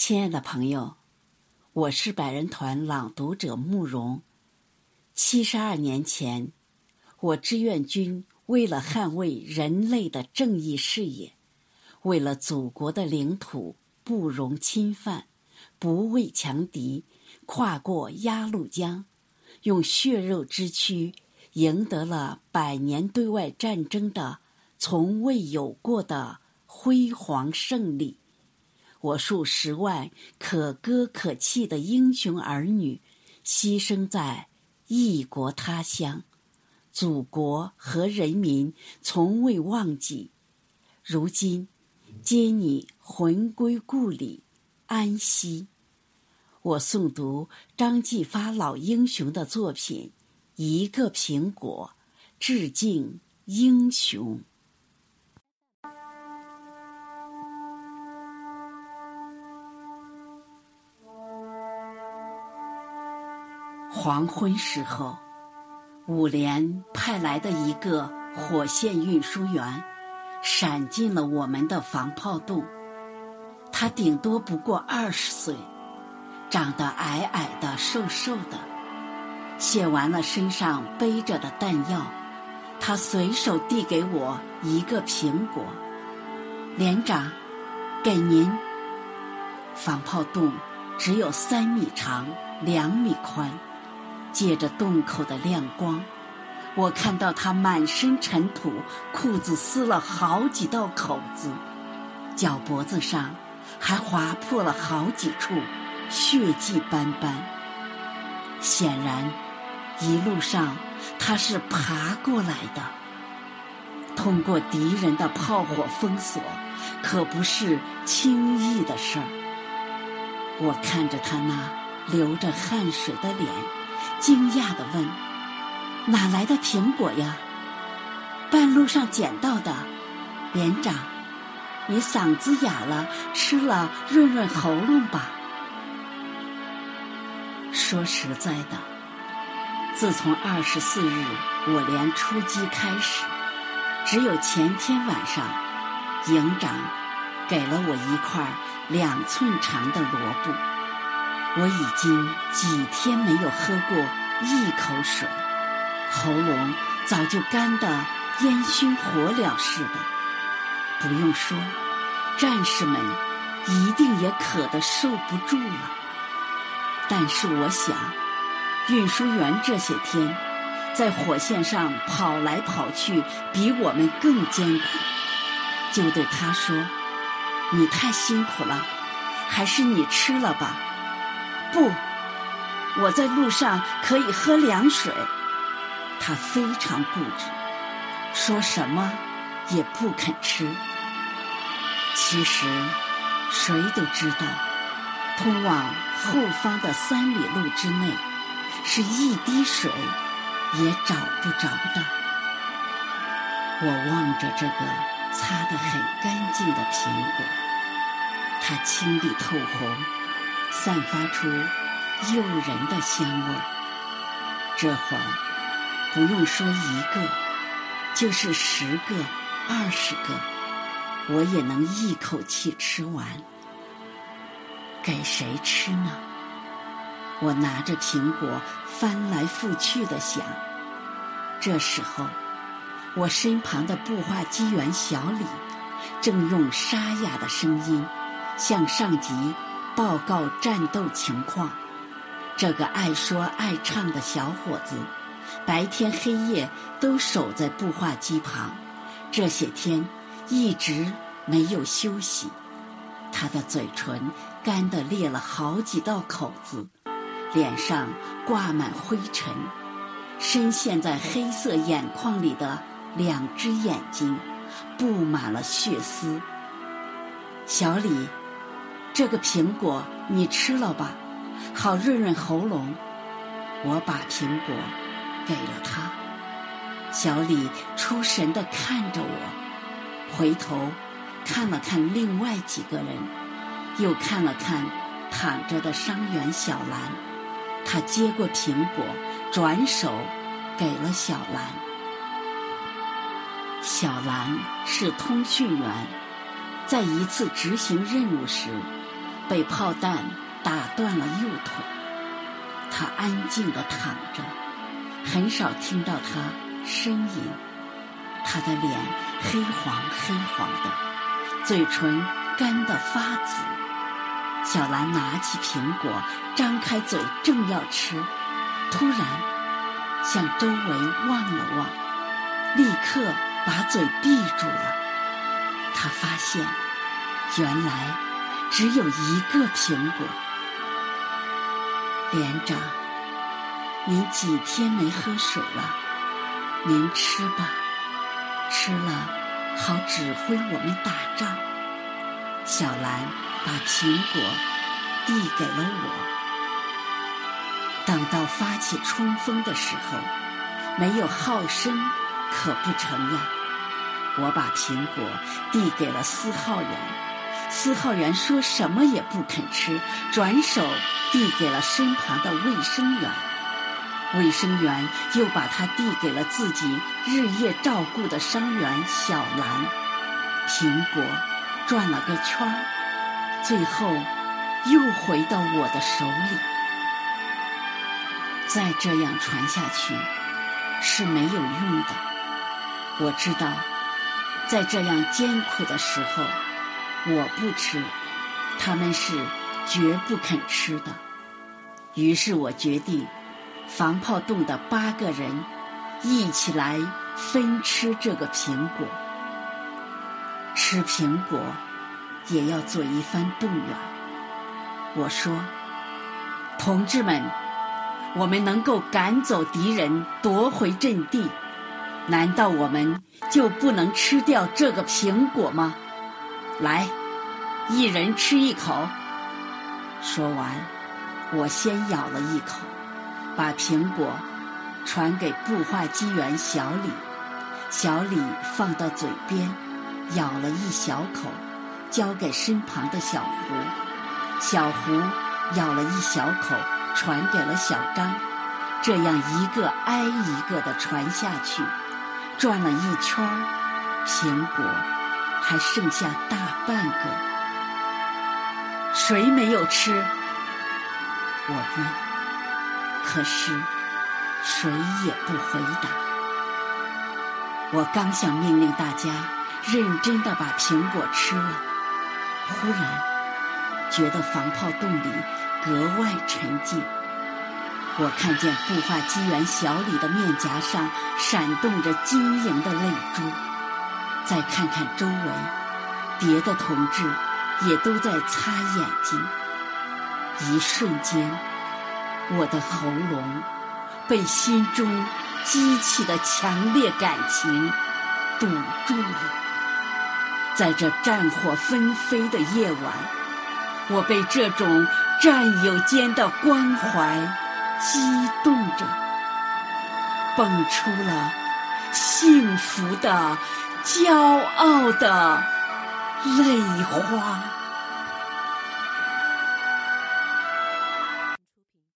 亲爱的朋友，我是百人团朗读者慕容。七十二年前，我志愿军为了捍卫人类的正义事业，为了祖国的领土不容侵犯，不畏强敌，跨过鸭绿江，用血肉之躯赢得了百年对外战争的从未有过的辉煌胜利。我数十万可歌可泣的英雄儿女，牺牲在异国他乡，祖国和人民从未忘记。如今，皆你魂归故里，安息。我诵读张继发老英雄的作品《一个苹果》，致敬英雄。黄昏时候，五连派来的一个火线运输员，闪进了我们的防炮洞。他顶多不过二十岁，长得矮矮的、瘦瘦的。卸完了身上背着的弹药，他随手递给我一个苹果。连长，给您。防炮洞只有三米长，两米宽。借着洞口的亮光，我看到他满身尘土，裤子撕了好几道口子，脚脖子上还划破了好几处，血迹斑斑。显然，一路上他是爬过来的。通过敌人的炮火封锁，可不是轻易的事儿。我看着他那流着汗水的脸。惊讶地问：“哪来的苹果呀？半路上捡到的。连长，你嗓子哑了，吃了润润喉咙吧。”说实在的，自从二十四日我连出击开始，只有前天晚上，营长给了我一块两寸长的萝卜。我已经几天没有喝过一口水，喉咙早就干得烟熏火燎似的。不用说，战士们一定也渴得受不住了。但是我想，运输员这些天在火线上跑来跑去，比我们更艰苦，就对他说：“你太辛苦了，还是你吃了吧。”不，我在路上可以喝凉水。他非常固执，说什么也不肯吃。其实，谁都知道，通往后方的三里路之内，是一滴水也找不着的。我望着这个擦得很干净的苹果，它青里透红。散发出诱人的香味儿。这会儿不用说一个，就是十个、二十个，我也能一口气吃完。给谁吃呢？我拿着苹果翻来覆去的想。这时候，我身旁的步话机员小李正用沙哑的声音向上级。报告战斗情况。这个爱说爱唱的小伙子，白天黑夜都守在步话机旁，这些天一直没有休息。他的嘴唇干得裂了好几道口子，脸上挂满灰尘，深陷在黑色眼眶里的两只眼睛布满了血丝。小李。这个苹果你吃了吧，好润润喉咙。我把苹果给了他，小李出神的看着我，回头看了看另外几个人，又看了看躺着的伤员小兰。他接过苹果，转手给了小兰。小兰是通讯员，在一次执行任务时。被炮弹打断了右腿，他安静地躺着，很少听到他呻吟。他的脸黑黄黑黄的，嘴唇干得发紫。小兰拿起苹果，张开嘴正要吃，突然向周围望了望，立刻把嘴闭住了。他发现，原来只有一个苹果。连长，您几天没喝水了？您吃吧。吃了，好指挥我们打仗。小兰把苹果递给了我。等到发起冲锋的时候，没有号声可不成呀。我把苹果递给了司号员，司号员说什么也不肯吃，转手递给了身旁的卫生员。卫生员又把它递给了自己日夜照顾的伤员小兰。苹果转了个圈儿，最后又回到我的手里。再这样传下去是没有用的。我知道，在这样艰苦的时候，我不吃，他们是绝不肯吃的。于是我决定。防炮洞的八个人一起来分吃这个苹果，吃苹果也要做一番动员。我说：“同志们，我们能够赶走敌人，夺回阵地，难道我们就不能吃掉这个苹果吗？”来，一人吃一口。说完，我先咬了一口。把苹果传给步话机员小李，小李放到嘴边，咬了一小口，交给身旁的小胡，小胡咬了一小口，传给了小张，这样一个挨一个的传下去，转了一圈苹果还剩下大半个，谁没有吃？我问。可是，谁也不回答。我刚想命令大家认真的把苹果吃了，忽然觉得防炮洞里格外沉静。我看见步化机缘小李的面颊上闪动着晶莹的泪珠，再看看周围，别的同志也都在擦眼睛。一瞬间。我的喉咙被心中激起的强烈感情堵住了，在这战火纷飞的夜晚，我被这种战友间的关怀激动着，蹦出了幸福的、骄傲的泪花。